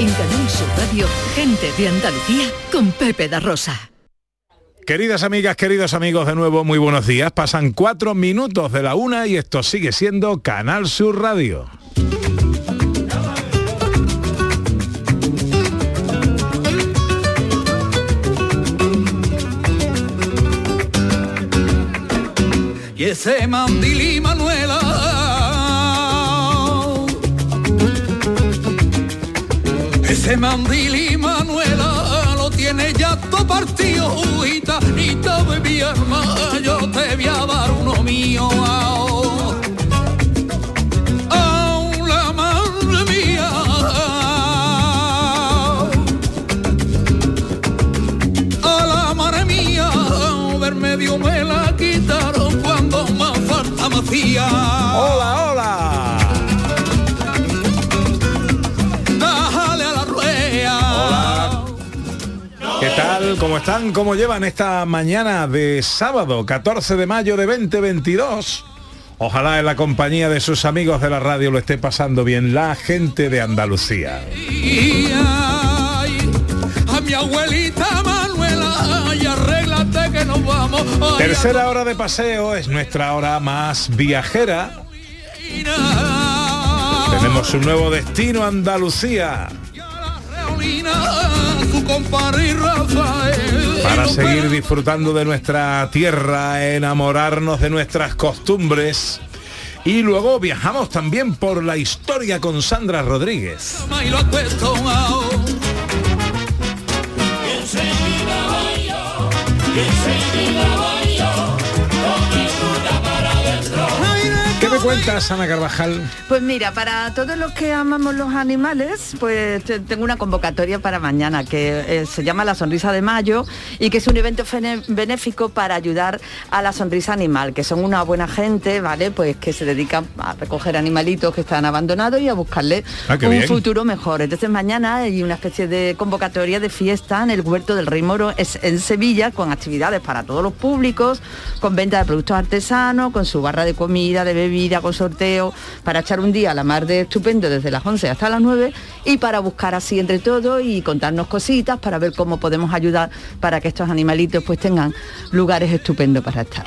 En Canal Sur Radio, gente de Andalucía con Pepe da Rosa. Queridas amigas, queridos amigos, de nuevo muy buenos días. Pasan cuatro minutos de la una y esto sigue siendo Canal Sur Radio. y ese Manuela ese mandili Manuela lo tiene ya todo partido y de mi alma yo te voy a dar uno mío ver medio me la quitaron cuando más falta me hacía. ¡Hola, hola! ¿Qué tal? ¿Cómo están? ¿Cómo llevan esta mañana de sábado, 14 de mayo de 2022? Ojalá en la compañía de sus amigos de la radio lo esté pasando bien la gente de Andalucía. Y ay, a mi abuelita Manuela y arréglate que nos vamos Ay, Tercera hora de paseo es nuestra hora más viajera. Tenemos un nuevo destino, Andalucía. Para seguir disfrutando de nuestra tierra, enamorarnos de nuestras costumbres. Y luego viajamos también por la historia con Sandra Rodríguez. Cuentas, Ana Carvajal? Pues mira, para todos los que amamos los animales, pues te- tengo una convocatoria para mañana que eh, se llama La Sonrisa de Mayo y que es un evento benéfico para ayudar a la sonrisa animal, que son una buena gente, ¿vale? Pues que se dedican a recoger animalitos que están abandonados y a buscarle Ah, un bien. futuro mejor. Entonces mañana hay una especie de convocatoria de fiesta en el Huerto del Rey Moro es en Sevilla con actividades para todos los públicos, con venta de productos artesanos, con su barra de comida, de bebida, con sorteo, para echar un día a la mar de estupendo desde las 11 hasta las 9 y para buscar así entre todos y contarnos cositas para ver cómo podemos ayudar para que estos animalitos pues tengan lugares estupendos para estar.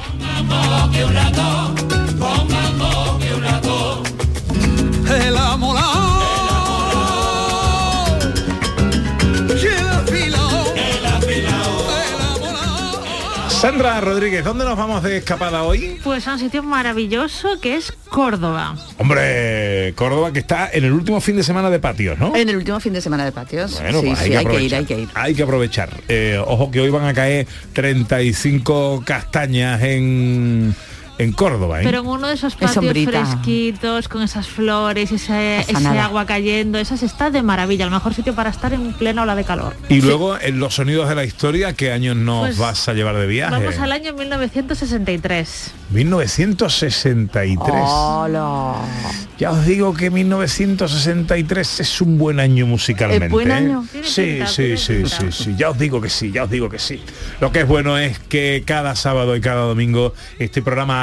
Sandra Rodríguez, ¿dónde nos vamos de escapada hoy? Pues a un sitio maravilloso que es Córdoba. Hombre, Córdoba que está en el último fin de semana de patios, ¿no? En el último fin de semana de patios. Bueno, sí, pues sí, hay que ir, aprovechar. hay que ir. Hay que aprovechar. Eh, ojo que hoy van a caer 35 castañas en, en Córdoba, ¿eh? Pero en uno de esos Es patios sombrita. fresquitos, con esas flores, ese, ese agua cayendo, esas está de maravilla, el mejor sitio para estar en plena ola de calor. Y luego en los sonidos de la historia, ¿qué años nos Pues, vas a llevar de viaje? Vamos al año 1963. 1963. Hola. Ya os digo que 1963 es un buen año musicalmente. ¿Es buen ¿eh? año? Sí, sí, sí, sí, sí. Ya os digo que sí, ya os digo que sí. Lo que es bueno es que cada sábado y cada domingo este programa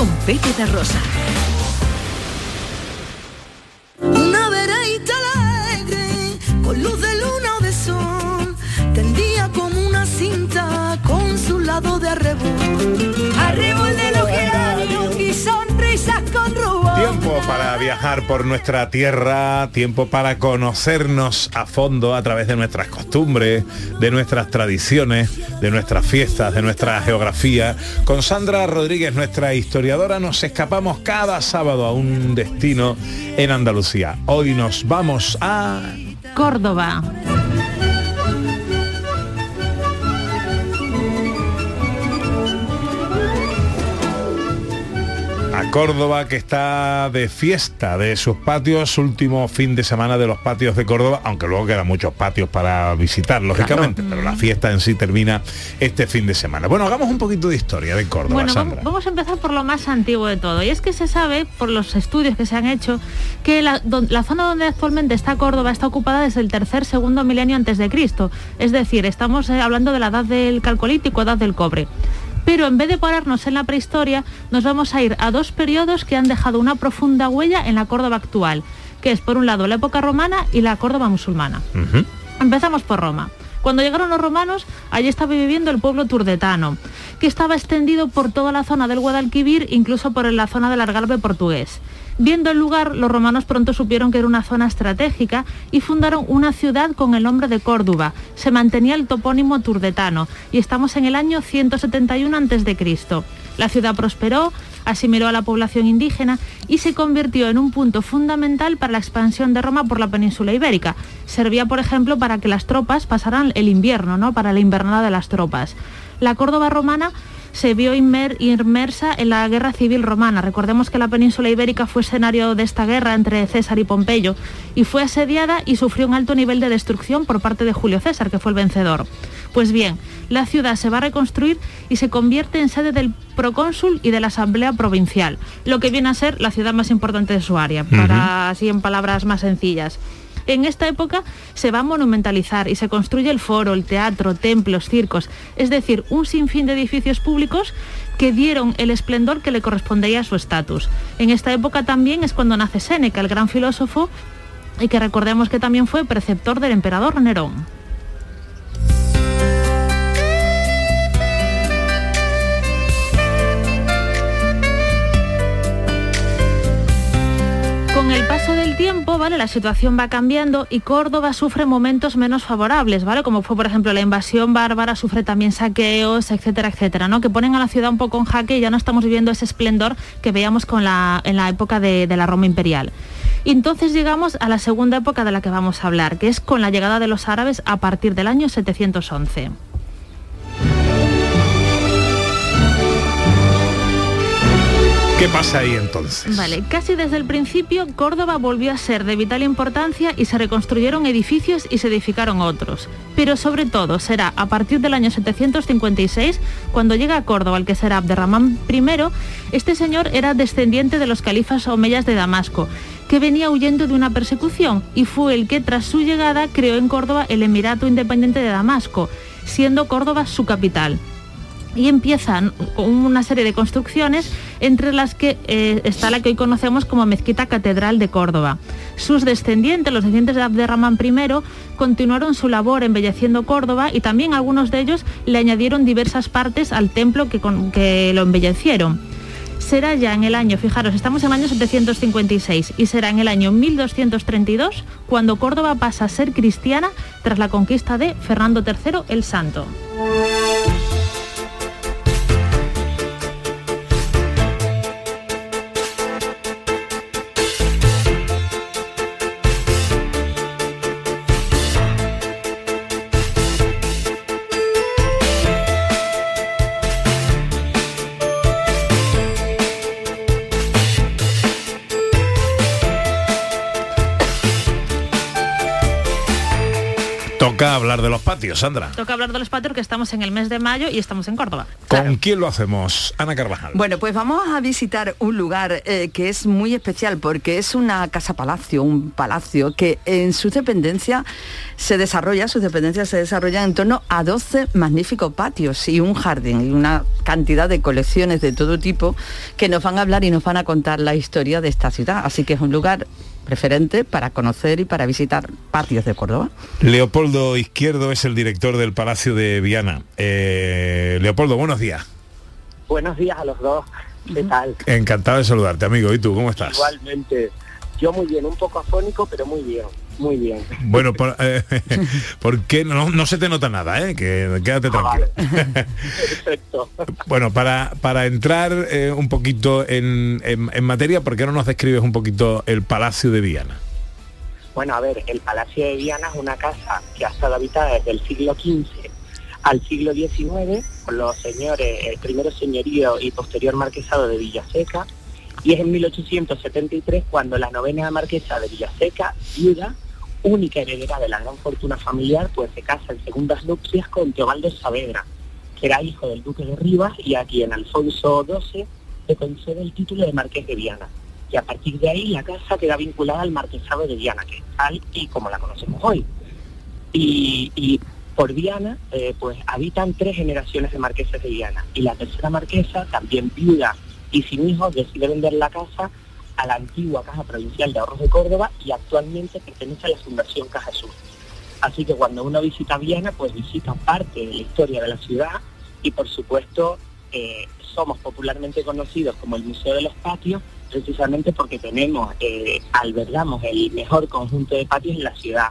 con Pepe de Rosa. Para viajar por nuestra tierra, tiempo para conocernos a fondo a través de nuestras costumbres, de nuestras tradiciones, de nuestras fiestas, de nuestra geografía. Con Sandra Rodríguez, nuestra historiadora, nos escapamos cada sábado a un destino en Andalucía. Hoy nos vamos a... Córdoba. A Córdoba que está de fiesta de sus patios, último fin de semana de los patios de Córdoba, aunque luego quedan muchos patios para visitar, lógicamente, pero la fiesta en sí termina este fin de semana. Bueno, hagamos un poquito de historia de Córdoba, Bueno, Sandra. vamos, vamos a empezar por lo más antiguo de todo. Y es que se sabe, por los estudios que se han hecho, que la, don- la zona donde actualmente está Córdoba está ocupada desde el tercer, segundo milenio antes de Cristo. Es decir, estamos eh, hablando de la edad del calcolítico, edad del cobre. Pero en vez de pararnos en la prehistoria, nos vamos a ir a dos periodos que han dejado una profunda huella en la Córdoba actual, que es por un lado la época romana y la Córdoba musulmana. Empezamos por Roma. Cuando llegaron los romanos, allí estaba viviendo el pueblo turdetano, que estaba extendido por toda la zona del Guadalquivir, incluso por la zona del Algarve portugués. Viendo el lugar, los romanos pronto supieron que era una zona estratégica y fundaron una ciudad con el nombre de Córdoba. Se mantenía el topónimo turdetano y estamos en el año 171 a.C. La ciudad prosperó, asimiló a la población indígena y se convirtió en un punto fundamental para la expansión de Roma por la península ibérica. Servía, por ejemplo, para que las tropas pasaran el invierno, ¿no? para la invernada de las tropas. La Córdoba romana se vio inmer- inmersa en la guerra civil romana. Recordemos que la península ibérica fue escenario de esta guerra entre César y Pompeyo y fue asediada y sufrió un alto nivel de destrucción por parte de Julio César, que fue el vencedor. Pues bien, la ciudad se va a reconstruir y se convierte en sede del procónsul y de la Asamblea Provincial, lo que viene a ser la ciudad más importante de su área, para así en palabras más sencillas. En esta época se va a monumentalizar y se construye el foro, el teatro, templos, circos, es decir, un sinfín de edificios públicos que dieron el esplendor que le correspondía a su estatus. En esta época también es cuando nace Séneca, el gran filósofo, y que recordemos que también fue preceptor del emperador Nerón. Con el paso tiempo, ¿vale? La situación va cambiando y Córdoba sufre momentos menos favorables, ¿vale? Como fue, por ejemplo, la invasión bárbara, sufre también saqueos, etcétera, etcétera, ¿no? Que ponen a la ciudad un poco en jaque y ya no estamos viviendo ese esplendor que veíamos con la, en la época de, la Roma imperial. Entonces llegamos a la segunda época de la que vamos a hablar, que es con la llegada de los árabes a partir del año 711. ¿Qué pasa ahí entonces? Vale, casi desde el principio Córdoba volvió a ser de vital importancia y se reconstruyeron edificios y se edificaron otros. Pero sobre todo será a partir del año 756 cuando llega a Córdoba el que será Abderramán I. Este señor era descendiente de los califas omeyas de Damasco que venía huyendo de una persecución y fue el que tras su llegada creó en Córdoba el Emirato Independiente de Damasco, siendo Córdoba su capital y empiezan una serie de construcciones entre las que eh, está la que hoy conocemos como Mezquita Catedral de Córdoba. Sus descendientes, los descendientes de Abderramán I, continuaron su labor embelleciendo Córdoba y también algunos de ellos le añadieron diversas partes al templo que, con, que lo embellecieron. Será ya en el año, fijaros, estamos en el año 756 y será en el año 1232 cuando Córdoba pasa a ser cristiana tras la conquista de Fernando III el Santo. Patios, Sandra. Toca hablar de los patios que estamos en el mes de mayo y estamos en Córdoba. ¿Con quién lo hacemos? Ana Carvajal. Bueno, pues vamos a visitar un lugar eh, que es muy especial porque es una casa palacio, un palacio que en sus dependencias se desarrolla, sus dependencias se desarrollan en torno a 12 magníficos patios y un jardín y una cantidad de colecciones de todo tipo que nos van a hablar y nos van a contar la historia de esta ciudad. Así que es un lugar preferente para conocer y para visitar patios de Córdoba. Leopoldo Izquierdo es el director del Palacio de Viana. Eh, Leopoldo, buenos días. Buenos días a los dos. ¿Qué tal? Encantado de saludarte, amigo. ¿Y tú, cómo estás? Igualmente. Yo muy bien, un poco afónico, pero muy bien. Muy bien. Bueno, por, eh, porque no, no, se te nota nada, ¿eh? Que quédate Ah, tranquilo. Perfecto. bueno, para, para entrar eh, un poquito en, en, en materia, ¿por qué no nos describes un poquito el Palacio de Viana? Bueno, a ver, el Palacio de Viana es una casa que ha estado habitada desde el siglo XV al siglo XIX con los señores, el primero señorío y posterior marquesado de Villaseca, y es en 1873 cuando la novena marquesa de Villaseca, viuda, única heredera de la gran fortuna familiar, pues se casa en segundas nupcias con Teobaldo Saavedra, que era hijo del duque de Rivas y a quien Alfonso XII le concede el título de marqués de Viana. Y a partir de ahí la casa queda vinculada al marquesado de Viana, que es tal y como la conocemos hoy. Y, por Viana, eh, pues habitan tres generaciones de marqueses de Viana. Y la tercera marquesa, también viuda y sin hijos, decide vender la casa a la antigua Caja Provincial de Ahorros de Córdoba y actualmente pertenece a la Fundación Caja Sur. Así que cuando uno visita Viana, pues visita parte de la historia de la ciudad y por supuesto eh, somos popularmente conocidos como el Museo de los Patios, precisamente porque tenemos, eh, albergamos el mejor conjunto de patios en la ciudad,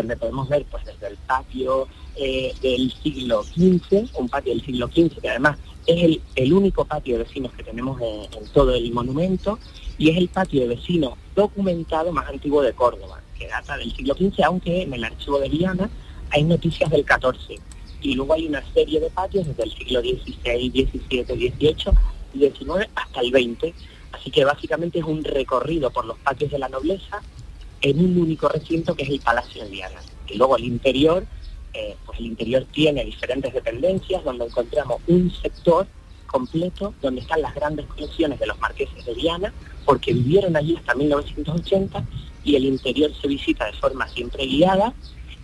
donde podemos ver pues desde el patio eh, del siglo XV, un patio del siglo XV que además es el, el único patio de vecinos que tenemos en, en todo el monumento y es el patio de vecinos documentado más antiguo de Córdoba, que data del siglo XV, aunque en el archivo de Viana hay noticias del XIV. Y luego hay una serie de patios desde el siglo XVI, XVII, XVIII XIX hasta el XX. Así que básicamente es un recorrido por los patios de la nobleza en un único recinto que es el Palacio de Viana. Y luego el interior, eh, pues el interior tiene diferentes dependencias donde encontramos un sector completo donde están las grandes colecciones de los marqueses de Viana, porque vivieron allí hasta 1980 y el interior se visita de forma siempre guiada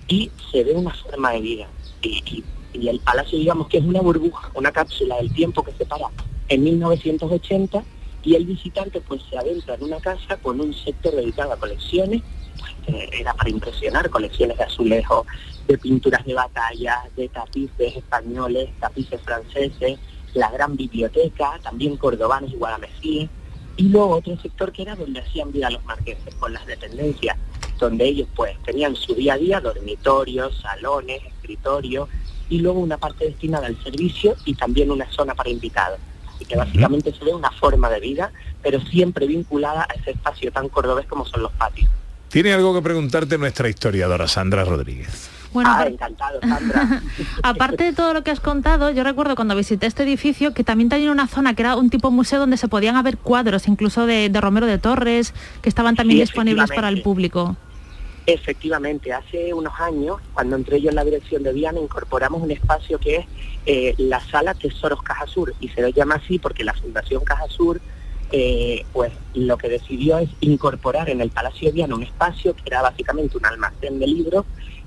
y se ve una forma de vida. Y, y- y el palacio digamos que es una burbuja, una cápsula del tiempo que se para en 1980 y el visitante pues se adentra en una casa con un sector dedicado a colecciones, pues, eh, era para impresionar, colecciones de azulejos, de pinturas de batalla, de tapices españoles, tapices franceses, la gran biblioteca, también cordobanos y guadamesíes, y luego otro sector que era donde hacían vida los marqueses, con las dependencias, donde ellos pues tenían su día a día, dormitorios, salones, escritorios, y luego una parte destinada al servicio y también una zona para invitados. Así que básicamente se ve una forma de vida, pero siempre vinculada a ese espacio tan cordobés como son los patios. Tiene algo que preguntarte nuestra historiadora Sandra Rodríguez. Bueno, ah, encantado, Sandra. Aparte de todo lo que has contado, yo recuerdo cuando visité este edificio que también tenía una zona que era un tipo museo donde se podían haber cuadros, incluso de, de Romero de Torres, que estaban también Sí, disponibles para el público. Efectivamente, hace unos años, cuando entré yo en la dirección de Viana, incorporamos un espacio que es eh, la sala Tesoros Caja Sur, y se lo llama así porque la Fundación Caja Sur, eh, pues lo que decidió es incorporar en el Palacio de Viana un espacio que era básicamente un almacén de libros,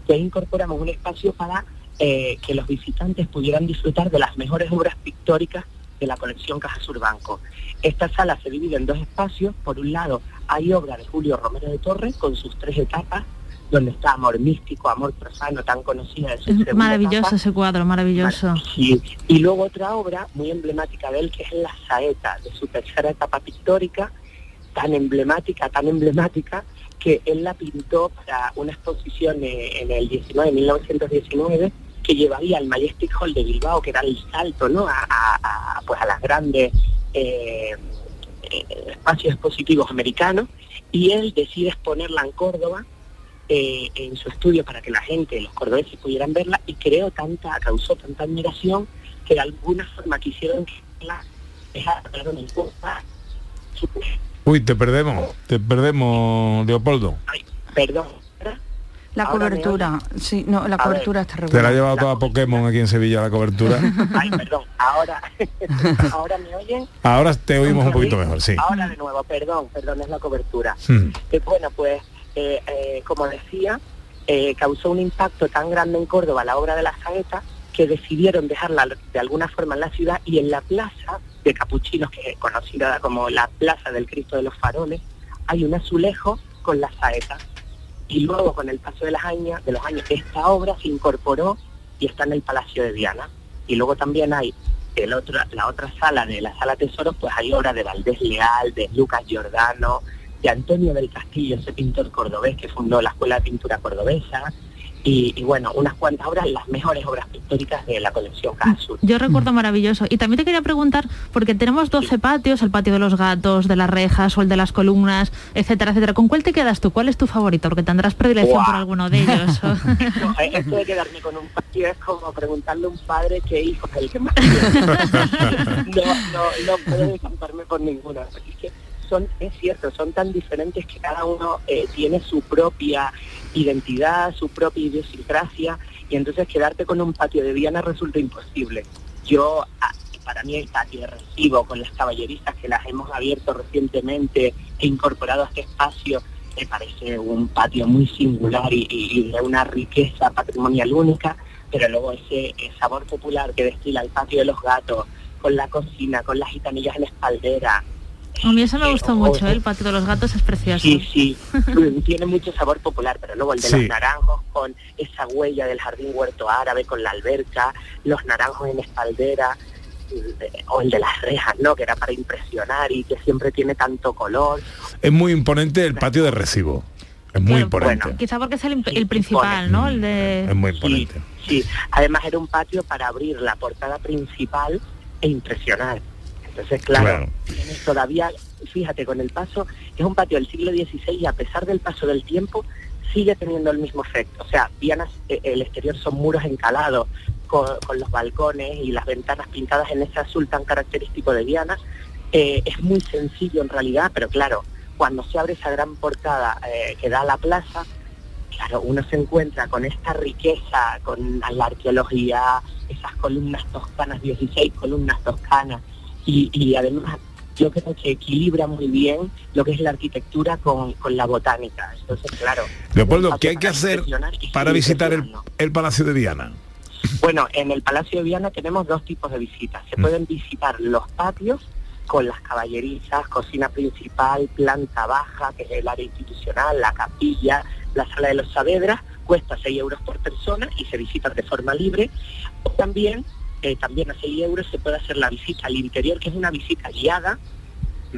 que ahí incorporamos un espacio para eh, que los visitantes pudieran disfrutar de las mejores obras pictóricas de la colección Caja Sur Banco. Esta sala se divide en dos espacios. Por un lado, hay obra de Julio Romero de Torres con sus tres etapas, donde está Amor Místico, Amor Profano, tan conocida de su Es maravilloso etapa. ese cuadro, maravilloso. Sí. Y luego otra obra muy emblemática de él, que es La Saeta, de su tercera etapa pictórica, tan emblemática, tan emblemática, que él la pintó para una exposición en el 19, 1919, que llevaría al Majestic Hall de Bilbao, que era el salto ¿no? a, a- a, pues a las grandes eh, espacios expositivos americanos, y él decide exponerla en Córdoba, eh, en su estudio para que la gente, los cordobeses pudieran verla y creó tanta, causó tanta admiración que de alguna forma quisieron que la dejaron en su- Uy, te perdemos, te perdemos, Leopoldo. perdón La Ahora cobertura, sí, no, la A cobertura está Te la ha regular. llevado toda Pokémon aquí en Sevilla la cobertura. Ay, perdón, ahora, ahora me oyen. Ahora te oímos un poquito mejor, sí. Ahora de nuevo, perdón, perdón, es la cobertura. Hmm. Que bueno, pues, eh, eh, como decía, eh, causó un impacto tan grande en Córdoba la obra de la saeta que decidieron dejarla de alguna forma en la ciudad y en la plaza de Capuchinos, que es conocida como la Plaza del Cristo de los Faroles, hay un azulejo con la saeta. Y luego, con el paso de, años, de los años, esta obra se incorporó y está en el Palacio de Diana. Y luego también hay el la otra sala de la Sala Tesoros, pues hay obras de Valdés Leal, de Lucas Giordano, de Antonio del Castillo, ese pintor cordobés que fundó la Escuela de Pintura Cordobesa, y, y bueno, unas cuantas obras, las mejores obras pictóricas de la colección Caja Sur. Yo recuerdo maravilloso. Y también te quería preguntar, porque tenemos 12 patios, el patio de los gatos, de las rejas o el de las columnas, etcétera, etcétera. ¿Con cuál te quedas tú? ¿Cuál es tu favorito? Porque tendrás predilección por alguno de ellos. No, eh, esto de quedarme con un patio es como preguntarle a un padre qué hijo es el que más no, no, no puedo decantarme por ninguno. Es que son, es cierto, son tan diferentes que cada uno eh, tiene su propia identidad, su propia idiosincrasia, y entonces quedarte con un patio de Viana resulta imposible. Yo, ah, para mí el patio de recibo con las caballerizas que las hemos abierto recientemente e incorporado a este espacio, me parece un patio muy singular y, y- de una riqueza patrimonial única, pero luego ese, sabor popular que destila el patio de los gatos, con la cocina, con las gitanillas en espaldera, A mí eso me gustó mucho, ¿eh? el patio de los gatos es precioso. Sí, sí, tiene mucho sabor popular, pero luego el de Sí. los naranjos con esa huella del jardín huerto árabe, con la alberca, los naranjos en espaldera, eh, o el de las rejas, ¿no? Que era para impresionar y que siempre tiene tanto color. Es muy imponente el patio de recibo. Es muy imponente. Quizá porque es el, el principal, ¿no? El de... Es muy imponente. Sí, además era un patio para abrir la portada principal e impresionar. Entonces, claro, todavía, fíjate, con el paso, es un patio del siglo XVI y a pesar del paso del tiempo, sigue teniendo el mismo efecto. O sea, Viana, eh, el exterior son muros encalados con, con los balcones y las ventanas pintadas en ese azul tan característico de Viana. Eh, es muy sencillo en realidad, pero claro, cuando se abre esa gran portada eh, que da a la plaza, claro, uno se encuentra con esta riqueza, con la arqueología, esas columnas toscanas, 16 columnas toscanas, y, y además yo creo que equilibra muy bien lo que es la arquitectura con, con la botánica. Entonces, claro. Leopoldo, ¿qué hay que hacer para visitar el, el Palacio de Viana? Bueno, en el Palacio de Viana tenemos dos tipos de visitas. Se Mm. pueden visitar los patios con las caballerizas, cocina principal, planta baja, que es el área institucional, la capilla, la sala de los Saavedras, cuesta 6 euros por persona y se visita de forma libre. O también, eh, también a 6 euros se puede hacer la visita al interior, que es una visita guiada, mm,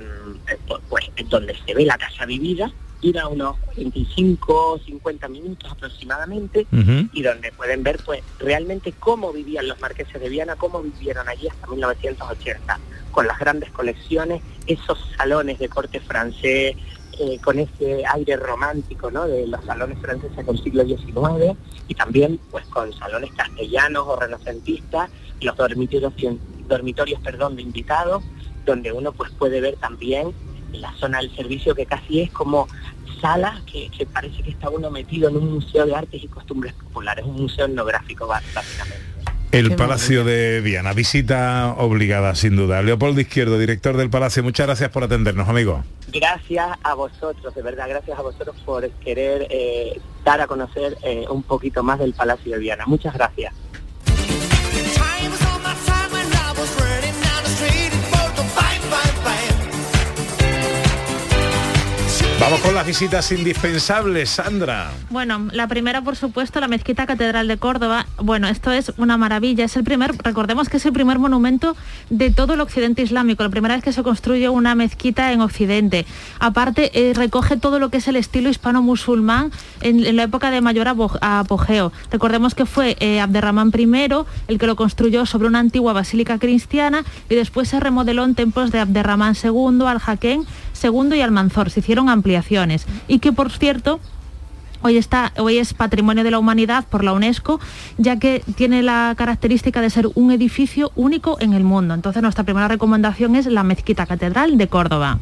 eh, pu- pues en donde se ve la casa vivida, dura unos 45 50 minutos aproximadamente y donde pueden ver pues realmente cómo vivían los marqueses de Viana, cómo vivieron allí hasta 1980, con las grandes colecciones, esos salones de corte francés, eh, con ese aire romántico ¿no? de los salones franceses del siglo XIX y también pues con salones castellanos o renacentistas, los dormitorios, dormitorios perdón, de invitados, donde uno pues puede ver también la zona del servicio que casi es como sala que, que parece que está uno metido en un museo de artes y costumbres populares, un museo etnográfico básicamente. El Palacio de Viana, visita obligada sin duda. Leopoldo Izquierdo, director del Palacio, muchas gracias por atendernos, amigo. Gracias a vosotros, de verdad, gracias a vosotros por querer eh, dar a conocer eh, un poquito más del Palacio de Viana. Muchas gracias. Vamos con las visitas indispensables, Sandra. Bueno, la primera, por supuesto, la Mezquita Catedral de Córdoba. Bueno, esto es una maravilla. Es el primer, recordemos que es el primer monumento de todo el occidente islámico, la primera vez que se construye una mezquita en Occidente. Aparte, eh, recoge todo lo que es el estilo hispano-musulmán en, la época de mayor apogeo. Recordemos que fue eh, Abderramán I el que lo construyó sobre una antigua basílica cristiana y después se remodeló en templos de Abderramán II, Al-Jaquén II y Almanzor. Se hicieron ampliaciones y que, por cierto, Hoy, está, hoy es Patrimonio de la Humanidad por la UNESCO, ya que tiene la característica de ser un edificio único en el mundo. Entonces nuestra primera recomendación es la Mezquita Catedral de Córdoba.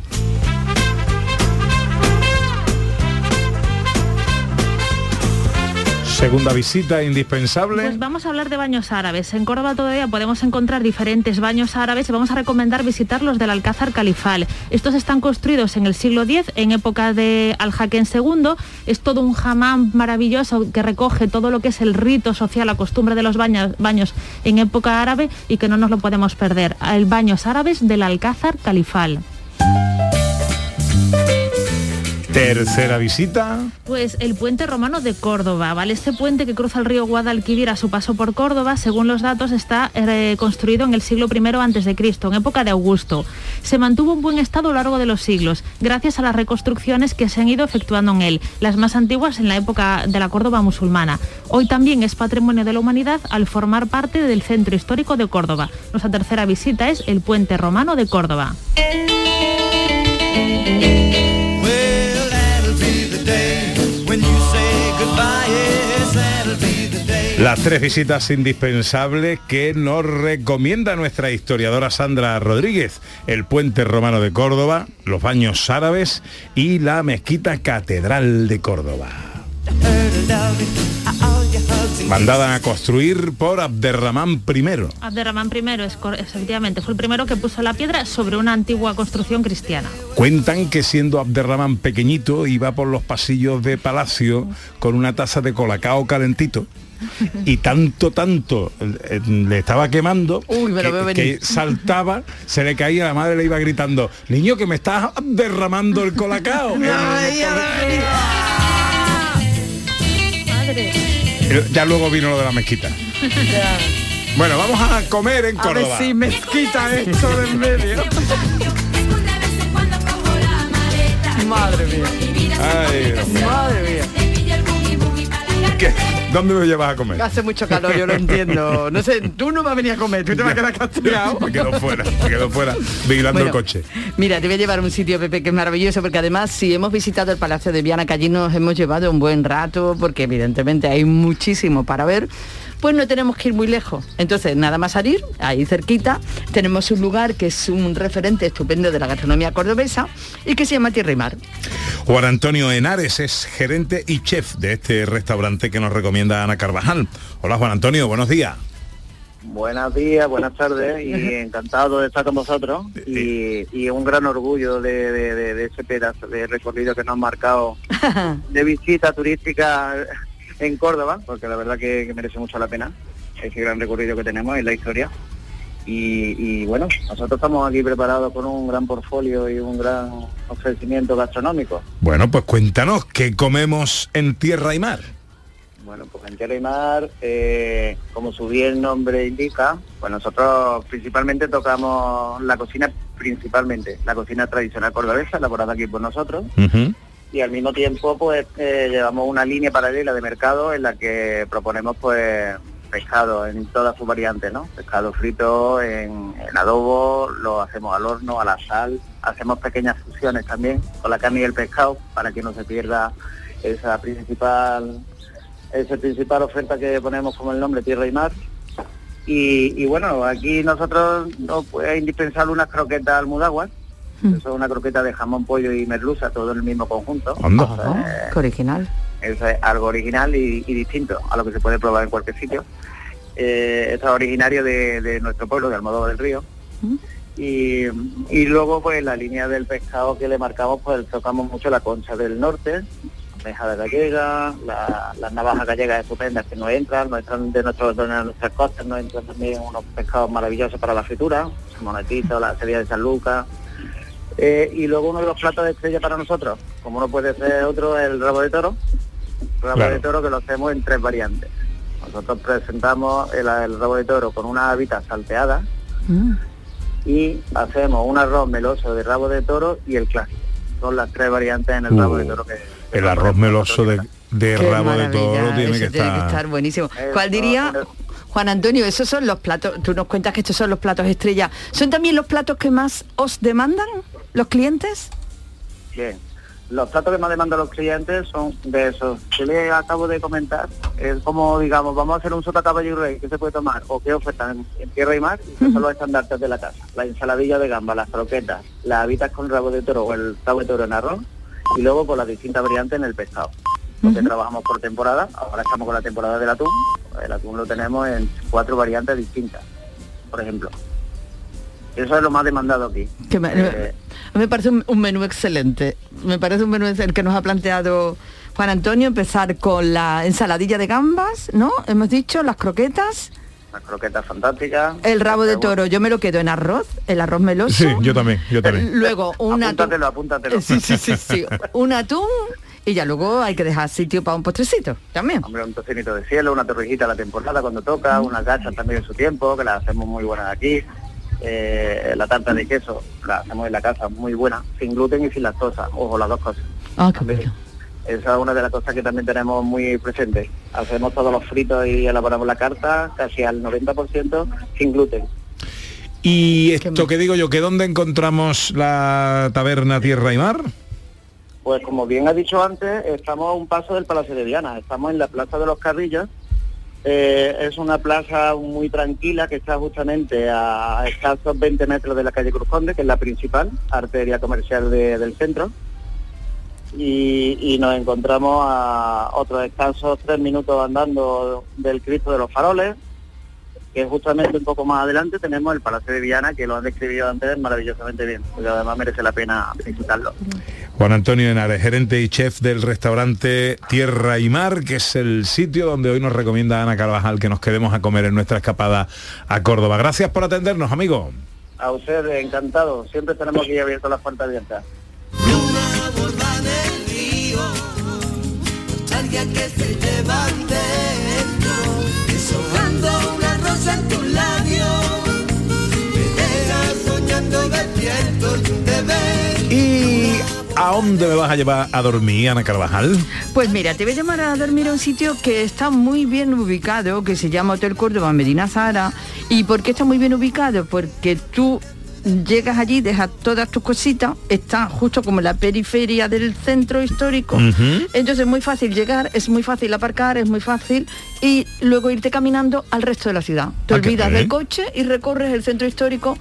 Segunda visita indispensable. Pues vamos a hablar de baños árabes. En Córdoba todavía podemos encontrar diferentes baños árabes y vamos a recomendar visitar los del Alcázar Califal. Estos están construidos en el siglo X, en época de Al-Jaquén II. Es todo un jamán maravilloso que recoge todo lo que es el rito social, la costumbre de los baños, baños en época árabe y que no nos lo podemos perder. El baños árabes del Alcázar Califal. Tercera visita. Pues el puente romano de Córdoba, ¿vale? Este puente que cruza el río Guadalquivir a su paso por Córdoba, según los datos, está eh, construido en el siglo I Cristo, en época de Augusto. Se mantuvo en buen estado a lo largo de los siglos, gracias a las reconstrucciones que se han ido efectuando en él, las más antiguas en la época de la Córdoba musulmana. Hoy también es patrimonio de la humanidad al formar parte del centro histórico de Córdoba. Nuestra tercera visita es el puente romano de Córdoba. Las tres visitas indispensables que nos recomienda nuestra historiadora Sandra Rodríguez, el puente romano de Córdoba, los baños árabes y la mezquita catedral de Córdoba. Mandada a construir por Abderramán I. Abderramán I, es, efectivamente, fue el primero que puso la piedra sobre una antigua construcción cristiana. Cuentan que siendo Abderramán pequeñito iba por los pasillos de palacio con una taza de colacao calentito y tanto, tanto eh, le estaba quemando que, saltaba, se le caía, la madre le iba gritando, niño que me estás derramando el colacao. Ya luego vino lo de la mezquita. Bueno, vamos a comer en Córdoba. A ver si mezquita esto del medio. Madre mía. Madre mía. ¿Dónde me llevas a comer? Hace mucho calor, yo lo entiendo. No sé, tú no vas a venir a comer, tú te vas a quedar castigado. me quedo fuera, me quedo fuera, vigilando el coche. Mira, te voy a llevar a un sitio, Pepe, que es maravilloso, porque además si hemos visitado el Palacio de Viana, que allí nos hemos llevado un buen rato, porque evidentemente hay muchísimo para ver pues no tenemos que ir muy lejos. Entonces, nada más salir, ahí cerquita, tenemos un lugar que es un referente estupendo de la gastronomía cordobesa y que se llama Tierra y Mar. Juan Antonio Henares es gerente y chef de este restaurante que nos recomienda Ana Carvajal. Hola Juan Antonio, buenos días. Buenos días, buenas tardes y encantado de estar con vosotros y, un gran orgullo de, ese pedazo de recorrido que nos han marcado de visita turística en Córdoba, porque la verdad que, merece mucho la pena ese gran recorrido que tenemos en la historia. Y, bueno, nosotros estamos aquí preparados con un gran portfolio y un gran ofrecimiento gastronómico. Bueno, pues cuéntanos, ¿qué comemos en tierra y mar? Bueno, pues en tierra y mar, eh, como su bien nombre indica, pues nosotros principalmente tocamos la cocina, principalmente la cocina tradicional cordobesa, elaborada aquí por nosotros y al mismo tiempo pues eh, llevamos una línea paralela de mercado en la que proponemos pues pescado en todas sus variantes, ¿no? Pescado frito en, adobo, lo hacemos al horno, a la sal, hacemos pequeñas opciones también con la carne y el pescado para que no se pierda esa principal esa principal oferta que ponemos como el nombre Tierra y Mar. Y, bueno, aquí nosotros no pues, indispensable unas croquetas almudaguas. Eso es una croqueta de jamón, pollo y merluza, todo en el mismo conjunto. Qué original. Eso es algo original y, y distinto a lo que se puede probar en cualquier sitio. Eh, esto es originario de, de nuestro pueblo, de Almodóvar del Río. Y, y luego pues la línea del pescado que le marcamos, pues tocamos mucho la concha del norte, de gallega, la- las navajas gallegas estupendas que nos entran, nos entran de, nuestros, de nuestras costas, nos entran también unos pescados maravillosos para la fritura, monetito, la serie de San Lucas. Eh, y luego uno de los platos de estrella para nosotros, como no puede ser otro, el rabo de toro. Rabo Claro. de toro que lo hacemos en tres variantes. Nosotros presentamos el, el rabo de toro con una habita salteada y hacemos un arroz meloso de rabo de toro y el clásico. Son las tres variantes en el rabo de toro que, El arroz meloso de, rabo de toro tiene eso que tiene estar... buenísimo. ¿Cuál diría, Juan Antonio, esos son los platos, tú nos cuentas que estos son los platos estrella, ¿son también los platos que más os demandan los clientes? Bien. Los platos que más demandan los clientes son de esos que les acabo de comentar. Es como, digamos, vamos a hacer un sota caballo y rey, ¿qué se puede tomar? ¿O qué ofertan en, tierra y mar? Y son los estandartes de la casa. La ensaladilla de gamba, las croquetas, las habitas con rabo de toro o el rabo de toro en arroz. Y luego por las distintas variantes en el pescado. Porque trabajamos por temporada. Ahora estamos con la temporada del atún. El atún lo tenemos en cuatro variantes distintas, por ejemplo. Eso es lo más demandado aquí. Que me, Eh, a mí me parece un, un menú excelente. Me parece un menú el que nos ha planteado Juan Antonio, empezar con la ensaladilla de gambas, ¿no? Hemos dicho, las croquetas, Las croquetas fantásticas. el rabo de toro, yo me lo quedo en arroz, el arroz meloso. Sí, yo también, yo también. Luego un atún. Apúntatelo, apúntatelo. Sí, sí, sí, sí. Un atún y ya luego hay que dejar sitio para un postrecito también. Hombre, un tocinito de cielo, una torrejita a la temporada cuando toca, unas gachas también en su tiempo, que las hacemos muy buenas aquí. Eh, la tarta de queso la hacemos en la casa, muy buena, sin gluten y sin lactosa, ojo, las dos cosas. Ah, qué bueno. Esa es una de las cosas que también tenemos muy presente. Hacemos todos los fritos y elaboramos la carta casi al 90% sin gluten. Y esto que digo yo, que ¿dónde encontramos la taberna Tierra y Mar? Pues como bien ha dicho antes, estamos a un paso del Palacio de Diana, estamos en la Plaza de los Carrillos. Eh, es una plaza muy tranquila que está justamente a escasos 20 metros de la calle Cruz Conde, que es la principal arteria comercial de- del centro. Y, y nos encontramos a otros escasos tres minutos andando del Cristo de los Faroles, que justamente un poco más adelante tenemos el Palacio de Viana, que lo han describido antes maravillosamente bien, porque además merece la pena visitarlo. Juan Antonio Henares, gerente y chef del restaurante Tierra y Mar, que es el sitio donde hoy nos recomienda Ana Carvajal que nos quedemos a comer en nuestra escapada a Córdoba. Gracias por atendernos, amigo. A ustedes, encantado. Siempre tenemos aquí abiertas las puertas abiertas. Que se una rosa en tus labios, me dejas soñando despierto y un deber. ¿Y a dónde me vas a llevar a dormir, Ana Carvajal? Pues mira, te voy a llamar a dormir a un sitio que está muy bien ubicado, que se llama Hotel Córdoba Medina Zara. ¿Y por qué está muy bien ubicado? Porque tú llegas allí, dejas todas tus cositas, está justo como en la periferia del centro histórico. Entonces es muy fácil llegar, es muy fácil aparcar, es muy fácil y luego irte caminando al resto de la ciudad. Te Ah, olvidas del coche y recorres el centro histórico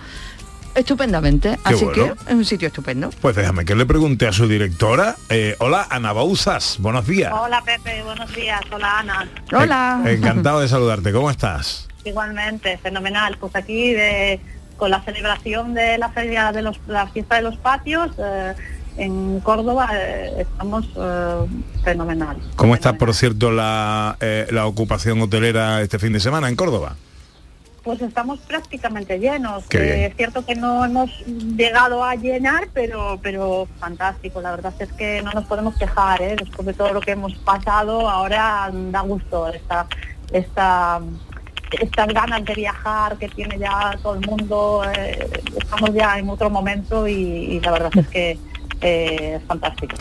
estupendamente. Así bueno. que es un sitio estupendo. Pues déjame que le pregunte a su directora. Eh, hola, Ana Bauzas, buenos días. Hola Pepe, buenos días. Hola Ana. Eh, encantado de saludarte, ¿cómo estás? Igualmente, fenomenal. Pues aquí de, con la celebración de la feria de los, la fiesta de los patios eh, en Córdoba eh, estamos eh, fenomenal. ¿Cómo está, por cierto, la, la ocupación hotelera este fin de semana en Córdoba? Pues estamos prácticamente llenos. Eh, es cierto que no hemos llegado a llenar, pero pero fantástico. La verdad es que no nos podemos quejar, ¿eh? después de todo lo que hemos pasado. Ahora da gusto esta esta estas ganas de viajar que tiene ya todo el mundo. eh, estamos ya en otro momento y, y la verdad es que eh, es fantástico.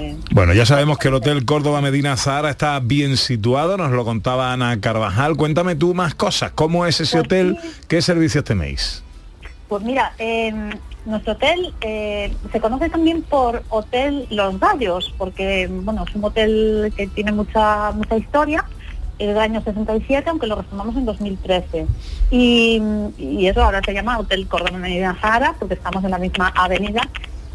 Eh, Bueno, ya sabemos que el Hotel Córdoba Medina Zahara está bien situado, nos lo contaba Ana Carvajal. Cuéntame tú más cosas, ¿cómo es ese hotel? ¿Qué servicios tenéis? Pues mira, eh, nuestro hotel eh, se conoce también por Hotel Los Gallos, porque bueno, es un hotel que tiene mucha mucha historia, del año 67, aunque lo reformamos en 2013. Y, y eso ahora se llama Hotel Córdoba Medina Sahara, porque estamos en la misma avenida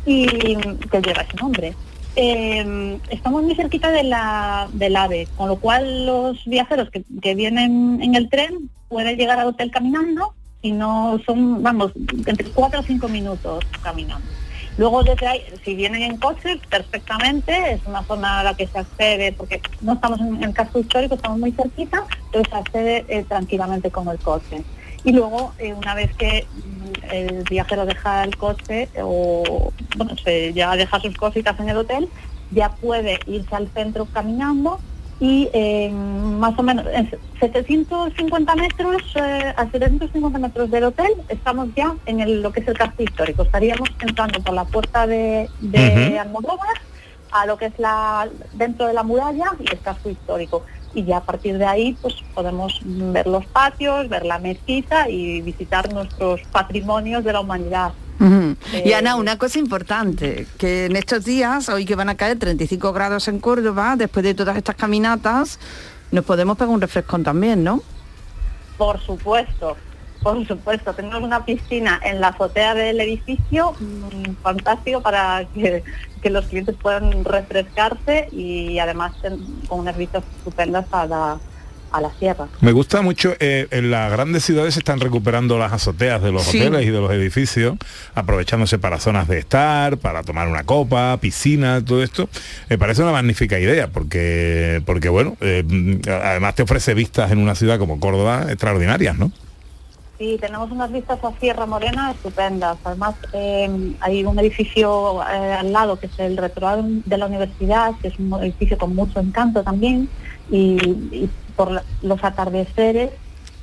y que lleva ese nombre. Eh, estamos muy cerquita de la, del AVE, con lo cual los viajeros que, que vienen en el tren pueden llegar al hotel caminando y no son, vamos, entre cuatro o cinco minutos caminando. Luego desde ahí, si vienen en coche, perfectamente, es una zona a la que se accede, porque no estamos en el casco histórico, estamos muy cerquita, entonces se accede eh, tranquilamente con el coche. Y luego, eh, una vez que mm, el viajero deja el coche o, bueno, se ya deja sus cositas en el hotel, ya puede irse al centro caminando y eh, más o menos en 750 metros, eh, a 750 metros del hotel, estamos ya en el- lo que es el casco histórico. Estaríamos entrando por la puerta de, de. Almodóvar a lo que es la dentro de la muralla y el casco histórico. Y ya a partir de ahí pues podemos ver los patios, ver la mezquita y visitar nuestros patrimonios de la humanidad. Y Eh, Ana, una cosa importante, que en estos días, hoy que van a caer 35 grados en Córdoba, después de todas estas caminatas, nos podemos pegar un refrescón también, ¿no? Por supuesto, por supuesto. Tenemos una piscina en la azotea del edificio, mm, fantástico para que, que los clientes puedan refrescarse y además con unas vistas estupendas a la, a la sierra. Me gusta mucho, eh, en las grandes ciudades se están recuperando las azoteas de los Sí. hoteles y de los edificios, aprovechándose para zonas de estar, para tomar una copa, piscina, todo esto. Me parece una magnífica idea, porque, porque bueno, eh, además te ofrece vistas en una ciudad como Córdoba extraordinarias, ¿no? Sí, tenemos unas vistas a Sierra Morena estupendas. Además, eh, hay un edificio eh, al lado que es el rectorado de la universidad, que es un edificio con mucho encanto también, y, y por la- los atardeceres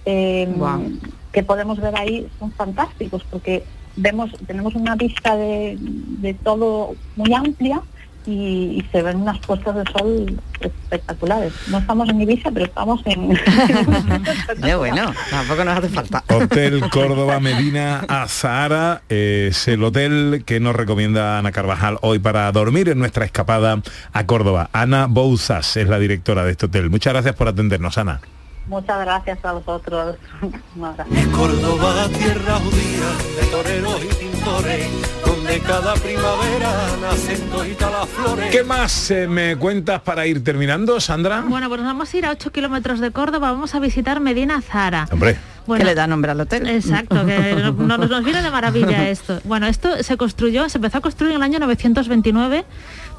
eh, Guau. que podemos ver ahí son fantásticos, porque vemos tenemos una vista de, de todo muy amplia y, y se ven unas puestas de sol espectaculares. No estamos en Ibiza, pero estamos en... Ya bueno, tampoco nos hace falta. Hotel Córdoba Medina Azahara eh, es el hotel que nos recomienda Ana Carvajal hoy para dormir en nuestra escapada a Córdoba. Ana Bouzas es la directora de este hotel. Muchas gracias por atendernos, Ana. Muchas gracias a vosotros. Abrazo. Córdoba, tierra judía de toreros y pintores, donde cada primavera nacen toditas las flores. ¿Qué más eh, me cuentas para ir terminando, Sandra? Bueno, pues nos vamos a ir a 8 kilómetros de Córdoba, vamos a visitar Medina Zara. Hombre. Bueno, que le da nombre al hotel. Exacto, que no- no- nos viene de maravilla esto. Bueno, esto se construyó, se empezó a construir en el año 929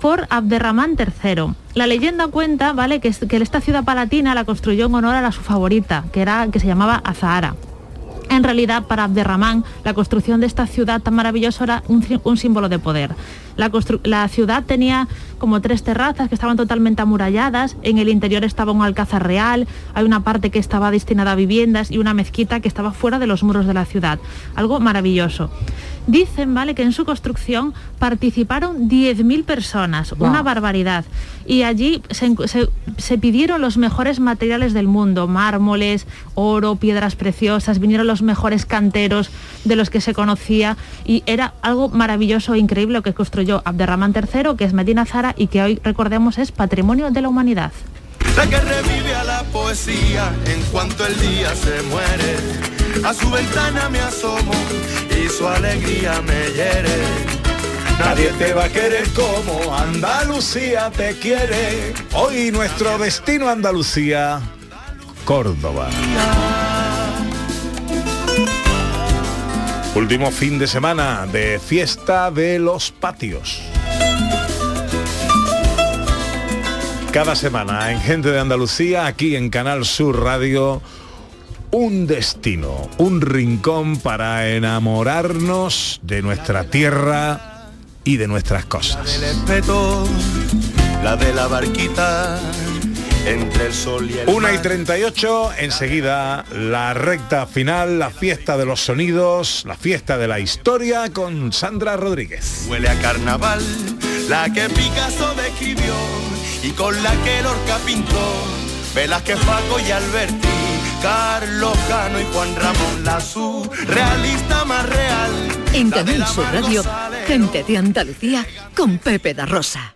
por Abderramán III. La leyenda cuenta, ¿vale?, que, es- que esta ciudad palatina la construyó en honor a su favorita, que era que se llamaba Azahara. En realidad, para Abderramán, la construcción de esta ciudad tan maravillosa era un símbolo de poder. La, ciudad tenía como tres terrazas que estaban totalmente amuralladas, en el interior estaba un alcázar real, hay una parte que estaba destinada a viviendas y una mezquita que estaba fuera de los muros de la ciudad. Algo maravilloso. Dicen, ¿vale?, que en su construcción participaron 10.000 personas, Wow. una barbaridad. Y allí se, encu- se- se pidieron los mejores materiales del mundo, mármoles, oro, piedras preciosas, vinieron los mejores canteros de los que se conocía y era algo maravilloso e increíble lo que construyó Abderramán III, que es Medina Zara y que hoy recordemos es patrimonio de la humanidad. La que revive a la poesía en cuanto el día se muere. A su ventana me asomo y su alegría me hiere. Nadie te va a querer como Andalucía te quiere. Hoy nuestro destino Andalucía, Córdoba. Último fin de semana de fiesta de los patios. Cada semana en Gente de Andalucía, aquí en Canal Sur Radio, un destino, un rincón para enamorarnos de nuestra tierra y de nuestras cosas. Espeto, la de la barquita, entre el sol y el Una y mar. 38, enseguida la recta final, la fiesta de los sonidos, la fiesta de la historia con Sandra Rodríguez. Huele a carnaval, la que Picasso describió y con la que Lorca pintó. Velázquez, Paco y Alberti Carlos Cano y Juan Ramón Lazú, realista más real. En Canal Sur Radio, gente de Andalucía con Pepe da Rosa.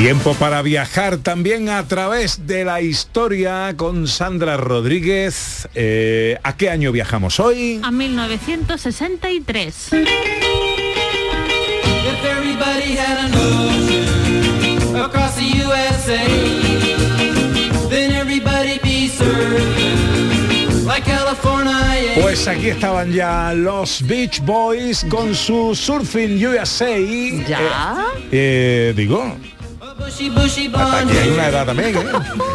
Tiempo para viajar también a través de la historia con Sandra Rodríguez. Eh, ¿A qué año viajamos hoy? A 1963. If everybody had an ocean across the USA, then everybody be served like California. Pues aquí estaban ya los Beach Boys con su Surfing USA. ¿Ya? Eh, eh, digo, hasta aquí hay una edad también. ¿eh?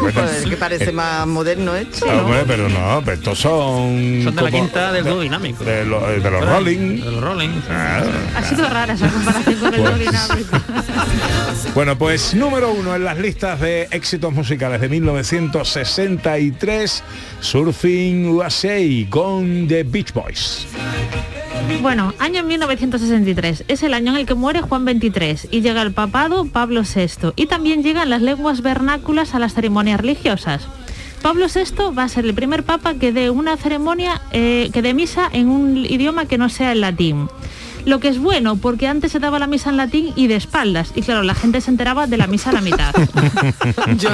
Bueno, Pues que parece más moderno hecho. Ah, hombre, pero no, pero estos son... Son de la quinta del dúo dinámico. De, lo- de los Rolling. De los Rolling. Ah. Ha sido rara esa comparación con el Pues- dinámico. Bueno, pues número uno en las listas de éxitos musicales de 1963, Surfing USA con The Beach Boys. Bueno, año 1963. Es el año en el que muere Juan XXIII y llega el papado Pablo VI. Y también llegan las lenguas vernáculas a las ceremonias religiosas. Pablo VI va a ser el primer papa que dé una ceremonia, eh, que dé misa en un idioma que no sea el latín. Lo que es bueno, porque antes se daba la misa en latín y de espaldas. Y claro, la gente se enteraba de la misa a la mitad. Yo.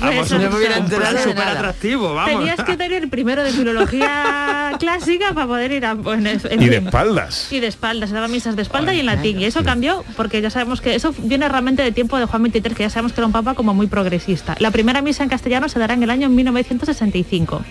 Vamos, no me hubiera enterado de súper atractivo, vamos. Tenías que tener primero de filología clásica para poder ir a... en- en Y de espaldas. Y de espaldas, se daban misas de espalda y en latín. Y eso cambió porque ya sabemos que eso viene realmente de tiempo de Juan XXIII, que ya sabemos que era un papa como muy progresista. La primera misa en castellano se dará en el año 1965.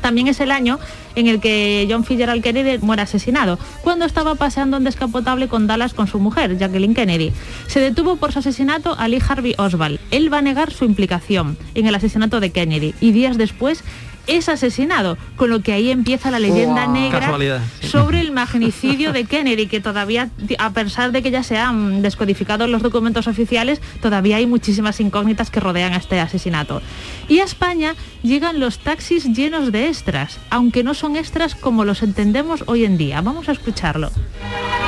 También es el año en el que John Fitzgerald Kennedy muere asesinado, cuando estaba paseando en descapotable con Dallas con su mujer, Jacqueline Kennedy. Se detuvo por su asesinato a Lee Harvey Oswald. Él va a negar su implicación en el asesinato de Kennedy y días después es asesinado, con lo que ahí empieza la leyenda negra sobre el magnicidio de Kennedy, que todavía, a pesar de que ya se han descodificado los documentos oficiales, todavía hay muchísimas incógnitas que rodean a este asesinato. Y a España llegan los taxis llenos de extras, aunque no son extras como los entendemos hoy en día. Vamos a escucharlo.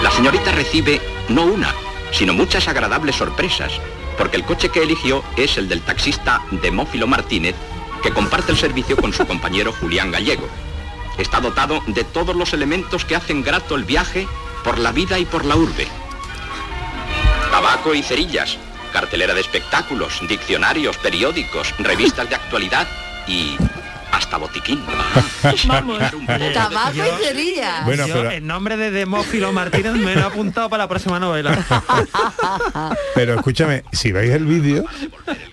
La señorita recibe no una, sino muchas agradables sorpresas, porque el coche que eligió es el del taxista Demófilo Martínez, que comparte el servicio con su compañero Julián Gallego. Está dotado de todos los elementos que hacen grato el viaje por la vida y por la urbe. Tabaco y cerillas, cartelera de espectáculos, diccionarios, periódicos, revistas de actualidad y hasta botiquín. Vamos. Tabaco y cerilla. Bueno, Yo, pero- en nombre de Demófilo Martínez me lo he apuntado para la próxima novela. Pero escúchame, si veis el vídeo,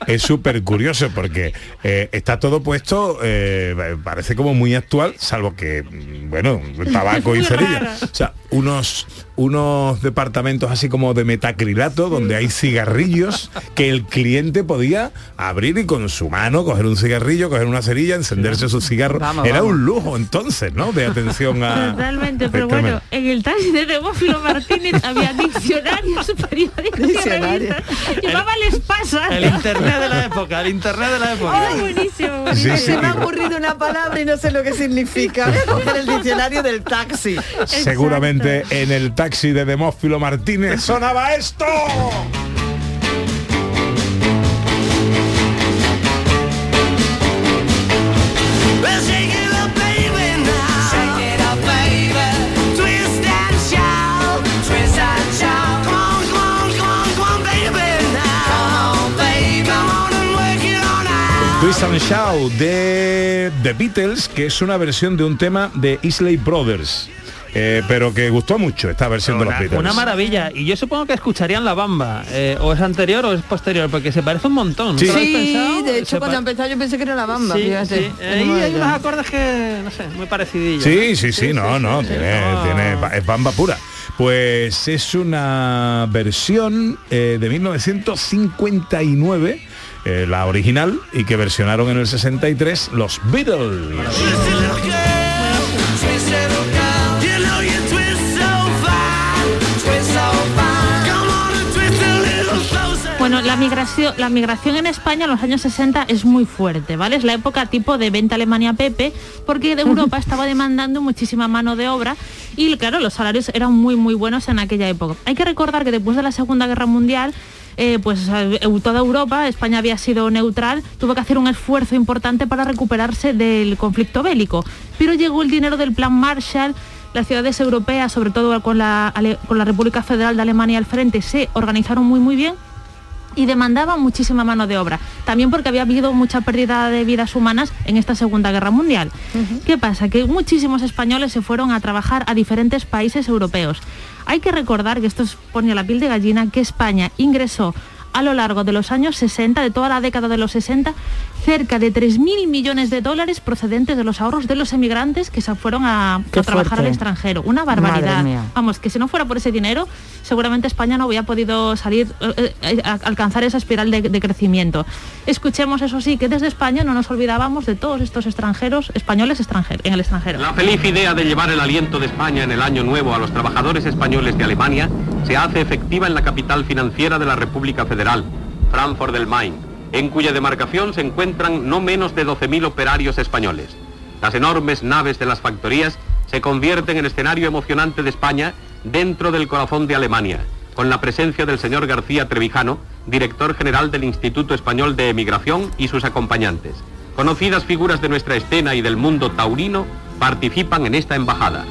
es súper curioso porque eh, está todo puesto, eh, parece como muy actual, salvo que, mm, bueno, tabaco y cerilla. O sea, unos, unos departamentos así como de metacrilato, donde hay cigarrillos que el cliente podía abrir y con su mano coger un cigarrillo, coger una cerilla, encenderse su cigarro. Vamos, Era vamos. un lujo entonces, ¿no? De atención a... Totalmente, pero Es tremendo. bueno, en el taxi de Demófilo Martínez había diccionarios, periódicos y. Llevaba les pasa. El internet de la época, el internet de la época. Ay, buenísimo, Sí, buenísimo. sí. Se me ha ocurrido una palabra y no sé lo que significa. Voy a coger el diccionario del taxi. Seguramente en el taxi de Demófilo Martínez sonaba esto. Twist and Shout de The Beatles, que es una versión de un tema de Isley Brothers. eh, pero que gustó mucho esta versión de los Beatles. una maravilla. Y yo supongo que escucharían la bamba. eh, o es anterior o es posterior, porque se parece un montón. Sí. ¿No Sí, de hecho Se cuando empezó yo pensé que era la bamba, Sí, fíjate. sí. Muy hay unos acordes que, no sé, muy parecidillos. Sí, sí, sí, no, no, tiene, no. tiene- es bamba pura. Pues es una versión eh, de 1959, eh, la original, y que versionaron en el 63 los Beatles. Bueno, la migración, la migración en España en los años 60 es muy fuerte, ¿vale? Es la época tipo de venta Alemania Pepe, porque de Europa estaba demandando muchísima mano de obra y claro, los salarios eran muy muy buenos en aquella época. Hay que recordar que después de la Segunda Guerra Mundial eh, pues toda Europa, España había sido neutral, tuvo que hacer un esfuerzo importante para recuperarse del conflicto bélico. Pero llegó el dinero del Plan Marshall, las ciudades europeas, sobre todo con la, con la República Federal de Alemania al frente, se organizaron muy muy bien y demandaban muchísima mano de obra. También porque había habido mucha pérdida de vidas humanas en esta Segunda Guerra Mundial. ¿Qué pasa? Que muchísimos españoles se fueron a trabajar a diferentes países europeos. Hay que recordar, que esto es pone la piel de gallina, que España ingresó a lo largo de los años 60, de toda la década de los 60, cerca de 3.000 millones de dólares procedentes de los ahorros de los emigrantes que se fueron a, trabajar fuerte. al extranjero. Una barbaridad. Vamos, que si no fuera por ese dinero, seguramente España no hubiera podido salir, eh, eh, alcanzar esa espiral de, de crecimiento. Escuchemos, eso sí, que desde España no nos olvidábamos de todos estos extranjeros, españoles extranjeros, en el extranjero. La feliz idea de llevar el aliento de España en el año nuevo a los trabajadores españoles de Alemania se hace efectiva en la capital financiera de la República Federal, Frankfurt del Main, en cuya demarcación se encuentran no menos de 12.000 operarios españoles. Las enormes naves de las factorías se convierten en escenario emocionante de España dentro del corazón de Alemania, con la presencia del señor García Trevijano, director general del Instituto Español de Emigración y sus acompañantes. Conocidas figuras de nuestra escena y del mundo taurino participan en esta embajada.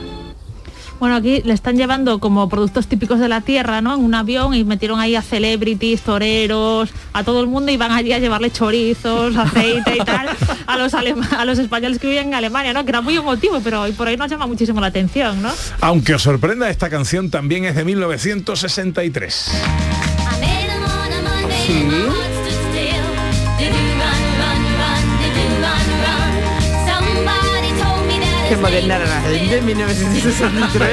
Bueno, aquí le están llevando como productos típicos de la tierra, ¿no? En un avión y metieron ahí a celebrities, toreros, a todo el mundo y van allí a llevarle chorizos, aceite y tal a los alema- a los españoles que viven en Alemania, ¿no? Que era muy emotivo, pero hoy por hoy nos llama muchísimo la atención, ¿no? Aunque os sorprenda, esta canción también es de 1963. Qué moderna era la gente en 1963.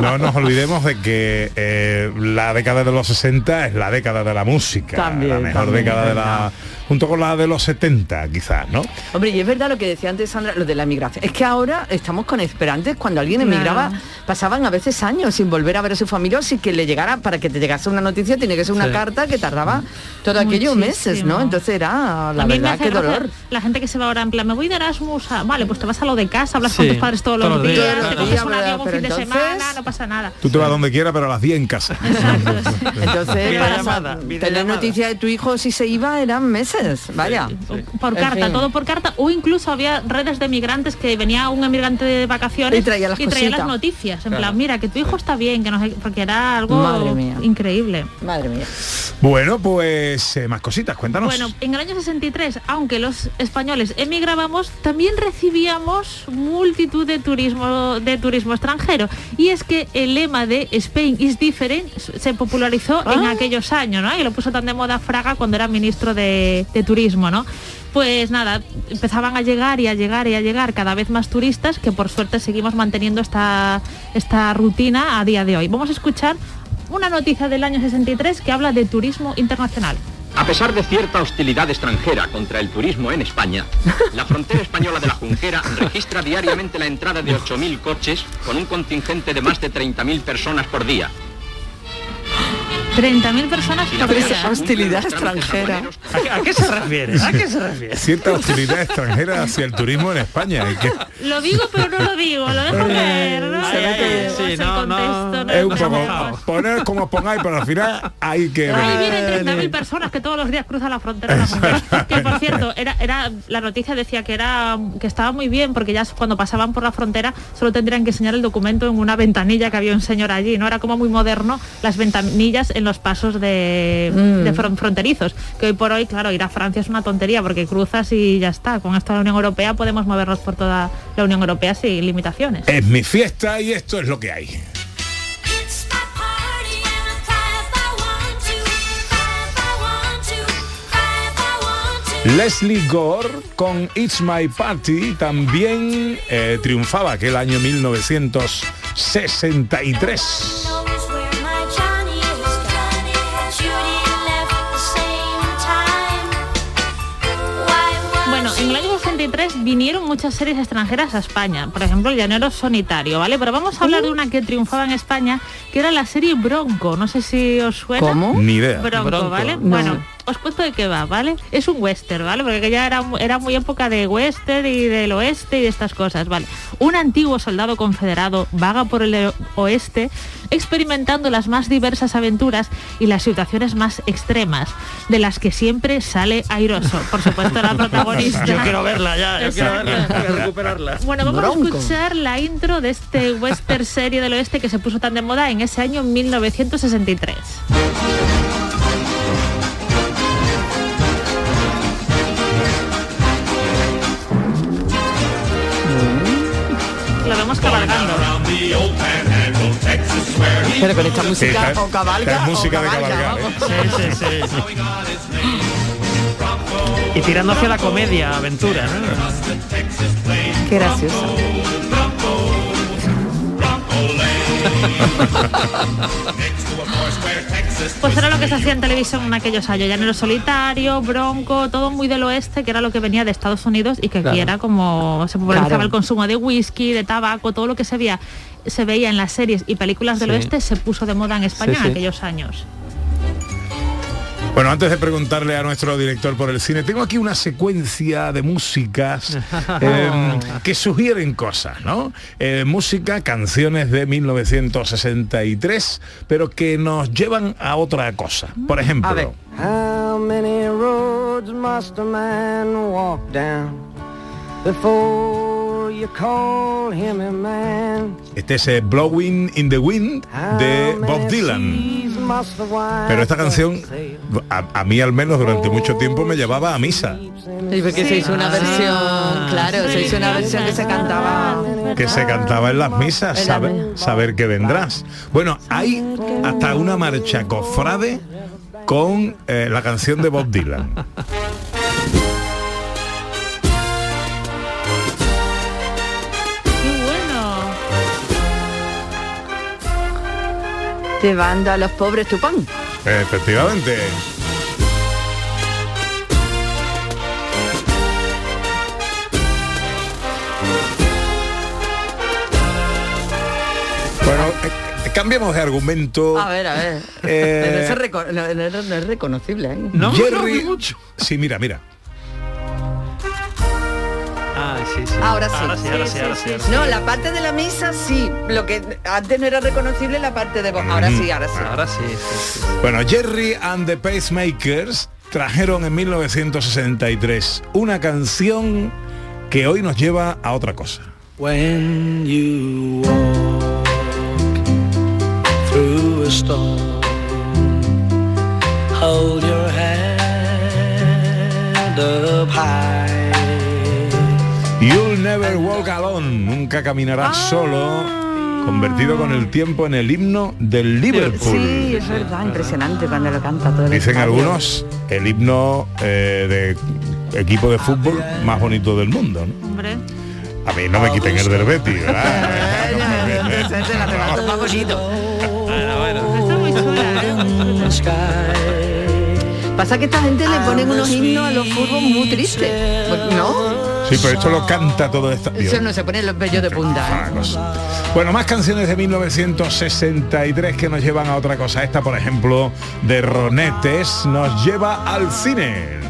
No nos olvidemos de que eh, la década de los 60 es la década de la música, También, la mejor también, década de la. Junto con la de los 70 quizás, ¿no? Hombre, y es verdad lo que decía antes Sandra, lo de la migración. Es que ahora estamos con esperantes. Cuando alguien emigraba, pasaban a veces años sin volver a ver a su familia o sin que le llegara, para que te llegase una noticia, tiene que ser una Sí. carta que tardaba todo aquellos meses, ¿no? Entonces era, la verdad, qué dolor. La gente que se va ahora en plan, me voy de Erasmus, a- vale, pues te vas a lo de casa, hablas Sí, con tus padres todos, todos los días, días, te coges un avión fin de entonces- semana, no pasa nada. Tú te vas donde quieras, pero a las 10 en casa. Entonces, para tener noticia de tu hijo si se iba eran meses, vaya. por En carta, fin. todo por carta, o incluso había redes de migrantes que venía un emigrante de vacaciones Y traía las noticias, en Claro. plan, mira, que tu hijo está bien, que no sé, porque era algo Madre mía. increíble. Madre mía. Bueno, pues eh, más cositas, cuéntanos. Bueno, en el año 63, aunque los españoles emigrábamos, también recibíamos multitud de turismo de turismo extranjero. Y es que el lema de Spain is different se popularizó en Ah. aquellos años, ¿no? Y lo puso tan de moda Fraga cuando era ministro de, de turismo, ¿no? Pues nada, empezaban a llegar y a llegar y a llegar cada vez más turistas que por suerte seguimos manteniendo esta, esta rutina a día de hoy. Vamos a escuchar una noticia del año 63 que habla de turismo internacional. A pesar de cierta hostilidad extranjera contra el turismo en España, la frontera española de la Junquera registra diariamente la entrada de 8.000 coches con un contingente de más de 30.000 personas por día. 30.000 personas por día. hostilidad extranjera. ¿A qué, a qué se refiere? ¿A qué se refiere? Cierta hostilidad extranjera hacia el turismo en España. que Lo digo pero no lo digo, lo dejo ver, ¿no? Ay, ay, ay, Pues sí, el no, no. contexto, no es un poco poner como pongáis, pero al final hay que Ahí vienen 30.000 personas que todos los días cruzan la frontera. de la frontera. Que por cierto, era, era, la noticia decía que era que estaba muy bien porque ya cuando pasaban por la frontera solo tendrían que enseñar el documento en una ventanilla que había un señor allí, ¿no? Era como muy moderno las ventanillas en en los pasos de, Mm. de fron- fronterizos. Que hoy por hoy, claro, ir a Francia es una tontería porque cruzas y ya está. Con la Unión Europea podemos movernos por toda la Unión Europea sin limitaciones. Es mi fiesta y esto es lo que hay. Leslie Gore con It's My Party también eh, triunfaba aquel año 1963. Vinieron muchas series extranjeras a España, por ejemplo El Llanero Solitario, ¿vale? Pero vamos a hablar de una que triunfaba en España, que era la serie Bronco, no sé si os suena. ¿Cómo? Ni idea. Bronco, Bronco. ¿vale? No. Bueno, os cuento de qué va, ¿vale? Es un western, ¿vale? Porque ya era, era muy época de western y del oeste y de estas cosas, ¿vale? Un antiguo soldado confederado vaga por el oeste experimentando las más diversas aventuras y las situaciones más extremas, de las que siempre sale airoso. Por supuesto, la protagonista. Yo quiero verla ya, yo quiero Exacto. verla, quiero recuperarla. Bueno, vamos Bronco. a escuchar la intro de este western serie del oeste que se puso tan de moda en ese año 1963. Lo vemos cabalgando. Pero con esta música o cabalga es música o de cabalga, cabalgar. Sí, sí, sí. Y tirando hacia la comedia, aventura, ¿no? Qué gracioso. Pues era lo que se hacía en televisión en aquellos años, llanero solitario, bronco, todo muy del oeste, que era lo que venía de Estados Unidos y que aquí Claro. era como se popularizaba Claro. el consumo de whisky, de tabaco, todo lo que se veía, se veía en las series y películas del Sí. oeste se puso de moda en España Sí, en aquellos años. Bueno, antes de preguntarle a nuestro director por el cine, tengo aquí una secuencia de músicas eh, que sugieren cosas, ¿no? Eh, música, canciones de 1963, pero que nos llevan a otra cosa. Por ejemplo, A ver. How many roads must a man walk down before you call him a man? este es eh, Blowing in the Wind de Bob Dylan. Pero esta canción, a, a mí al menos durante mucho tiempo me llevaba a misa, Y porque se hizo una versión, claro, se hizo una versión que se cantaba. que se cantaba en las misas, En las saber, misas. saber que vendrás. Bueno, hay hasta una marcha cofrade con eh, la canción de Bob Dylan. Llevando a los pobres tu pan. Efectivamente. Bueno, eh, cambiemos de argumento. A ver, a ver. Eh, Pero eso es reco- no, no- no- no es reconocible. ¿eh? Jerry, sí, mira, mira. Ah, sí, sí. Ahora sí. Ahora sí, ahora sí, ahora sí. ahora sí. No, la parte de la misa sí. Lo que antes no era reconocible la parte de voz. Ahora sí, ahora sí. Ahora sí, sí, sí. Bueno, Jerry and the Pacemakers trajeron en 1963 una canción que hoy nos lleva a otra cosa. When you walk through a storm, hold your head up high. You'll never walk alone, nunca caminarás solo, convertido con el tiempo en el himno del Liverpool. Sí, es verdad, impresionante cuando lo canta todo el Dicen estadio. algunos el himno eh, de equipo de fútbol más bonito del mundo. ¿no? Hombre. A mí no me quiten el del Betis, ¿verdad? Pasa que esta gente le ponen unos himnos a los fútbol muy tristes. Pues, ¿No? Sí, pero esto lo canta todo esta... Eso no se pone los vellos de punta. ¿eh? Bueno, más canciones de 1963 que nos llevan a otra cosa. Esta, por ejemplo, de Ronetes, nos lleva al cine.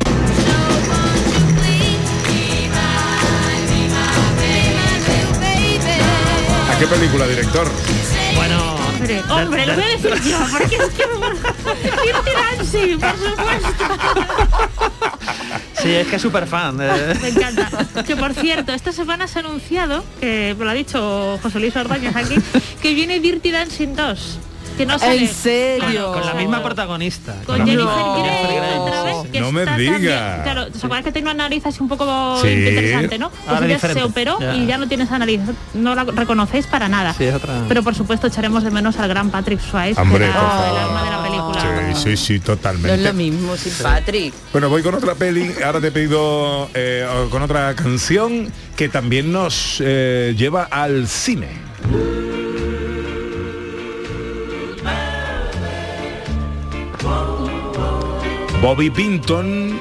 ¿A qué película, director? Bueno, Hombre, hombre, lo voy a decir yo, porque es que Dancing, por supuesto. sí, es que es súper fan. eh. Me encanta. Que por cierto, esta semana se ha anunciado, que me lo ha dicho José Luis Ordóñez aquí, que viene Dirty Dancing 2. Que no sale ¿En serio? Con la misma protagonista. con la Jennifer misma- Grey otra vez sí, sí. que No me está también- claro se acuerda que tiene una nariz así un poco Sí. interesante no pues Ahora ella diferente. se operó Ya. y ya no tiene esa nariz no la reconocéis para nada Sí, otra. pero por supuesto echaremos de menos al gran Patrick Swayze Hombre, que era por favor. el alma de la película Sí, sí, sí, No es totalmente. lo mismo sin Patrick. Bueno, voy con otra peli. Ahora te he pedido eh, con otra canción que también nos eh, lleva al cine. Bobby Pinton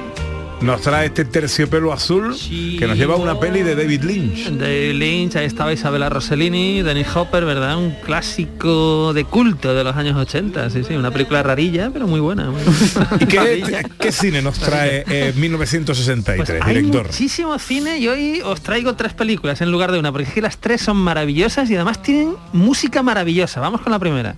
nos trae este terciopelo azul que nos lleva a una peli de David Lynch. David Lynch, ahí estaba Isabella Rossellini, Dennis Hopper, ¿verdad? Un clásico de culto de los años 80, sí, sí, una película rarilla, pero muy buena. muy buena. ¿Y qué, cine nos trae eh, 1963, Pues hay director? muchísimo cine y hoy os traigo tres películas en lugar de una, porque es que las tres son maravillosas y además tienen música maravillosa. Vamos con la primera.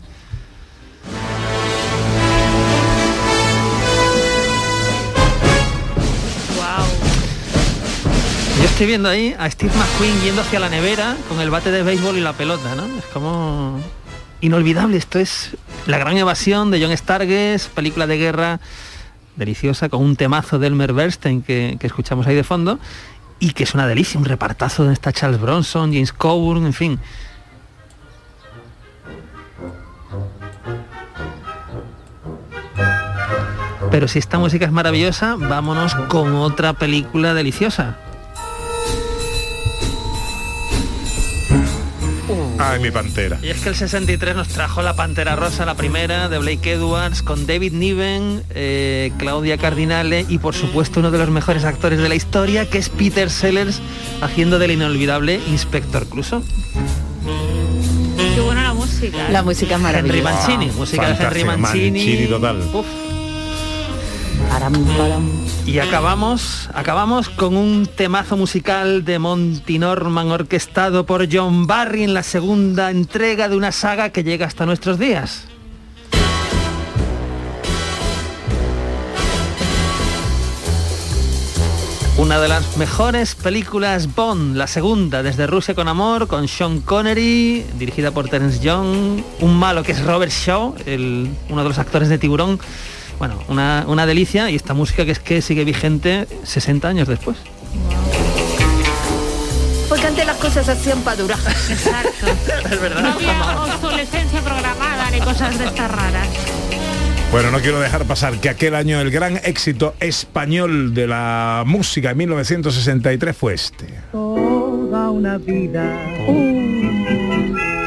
Yo estoy viendo ahí a Steve McQueen yendo hacia la nevera con el bate de béisbol y la pelota, ¿no? Es como inolvidable. Esto es la gran evasión de John Stargess, película de guerra deliciosa con un temazo de Elmer Bernstein que, que escuchamos ahí de fondo y que es una delicia, un repartazo donde está Charles Bronson, James Coburn, en fin. Pero si esta música es maravillosa, vámonos con otra película deliciosa. Ay, mi pantera. Y es que el 63 nos trajo La Pantera Rosa, la primera, de Blake Edwards, con David Niven, eh, Claudia Cardinale y por supuesto uno de los mejores actores de la historia, que es Peter Sellers, haciendo del inolvidable Inspector Crusoe. qué buena la música ¿eh? La música es Henry maravillosa. Mancini, música de Henry Mancini. Mancini total. Uf. Y acabamos, acabamos con un temazo musical de Monty Norman orquestado por John Barry en la segunda entrega de una saga que llega hasta nuestros días. Una de las mejores películas Bond, la segunda, desde Rusia con Amor, con Sean Connery, dirigida por Terence Young, un malo que es Robert Shaw, el- uno de los actores de Tiburón. Bueno, una, una delicia y esta música que es que sigue vigente 60 años después. Porque antes las cosas se hacían para durar. exacto Es verdad. no había obsolescencia programada ni cosas de estas raras Bueno, no quiero dejar pasar que aquel año el gran éxito español de la música en 1963 fue este. Toda una vida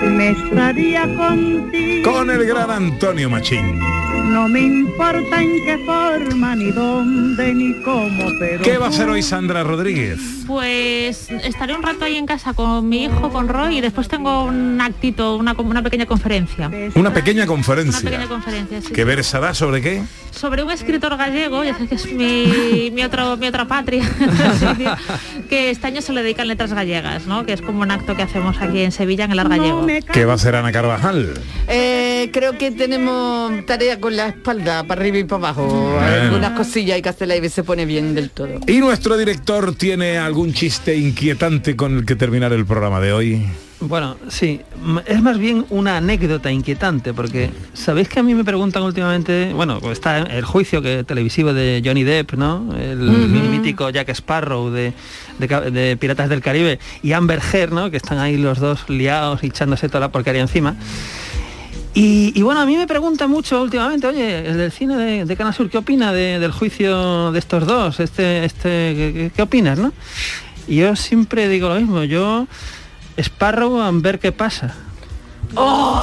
me estaría contigo. Con el gran Antonio Machín. No me importa en qué forma, ni dónde, ni cómo, pero... ¿Qué va a hacer hoy Sandra Rodríguez? Pues estaré un rato ahí en casa con mi hijo, con Roy, y después tengo un actito, una, una pequeña conferencia. Una pequeña Una conferencia. pequeña conferencia, sí. ¿Que versará sobre qué? Sobre un escritor gallego, ya sabes que es mi, mi, otro, mi otra patria, que este año se le dedican letras gallegas, ¿no? Que es como un acto que hacemos aquí en Sevilla, en el Ar Gallego. ¿Qué va a hacer Ana Carvajal? Eh, creo que tenemos tarea con la espalda, para arriba y para abajo. Algunas cosillas hay que hacerla y se pone bien del todo. ¿Y nuestro director tiene algún chiste inquietante con el que terminar el programa de hoy? Bueno, sí, es más bien una anécdota inquietante, porque sabéis que a mí me preguntan últimamente, bueno, está el juicio que televisivo de Johnny Depp, ¿no? El Ujú. mítico Jack Sparrow de, de de Piratas del Caribe y Amber Heard, ¿no? Que están ahí los dos liados y echándose toda la porquería encima. Y, y bueno, a mí me pregunta mucho últimamente, oye, el del cine de, de Canal Sur, ¿qué opina de- del juicio de estos dos? Este, este, ¿qué, qué- opinas, no? Y yo siempre digo lo mismo, yo Sparrow a ver qué pasa. ¡Oh!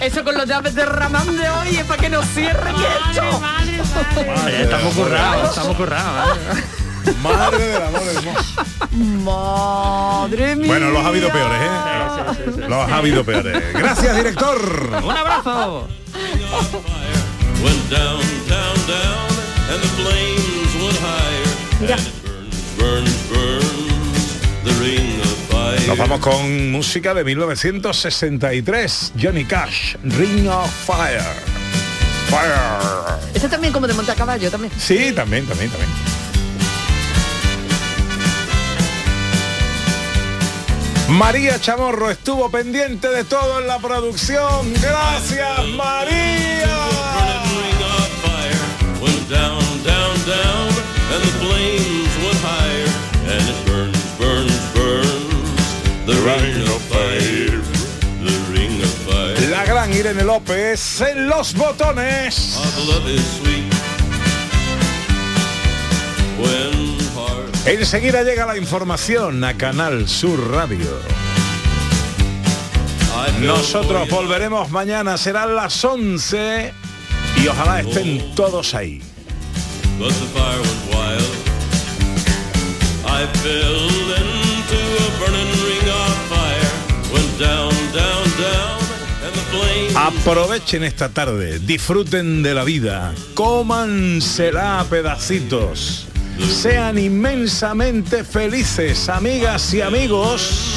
Eso con los llaves de Ramán de hoy es para que nos cierren esto. Oye, estamos currados, estamos currados. ¿eh? Madre del amor hermoso. Madre mía. Bueno, los ha habido peores, ¿eh? Los ha habido peores. Gracias, director. Un abrazo. Nos vamos con música de 1963. Johnny Cash, Ring of Fire. Fire. Este también como de monta caballo también. Sí, también, también, también. María Chamorro estuvo pendiente de todo en la producción. Gracias, María. La gran Irene López en los botones. Enseguida llega la información a Canal Sur Radio. Nosotros volveremos mañana, serán las 11 y ojalá estén todos ahí. Aprovechen esta tarde, disfruten de la vida, cómansela a pedacitos. Sean inmensamente felices, amigas y amigos.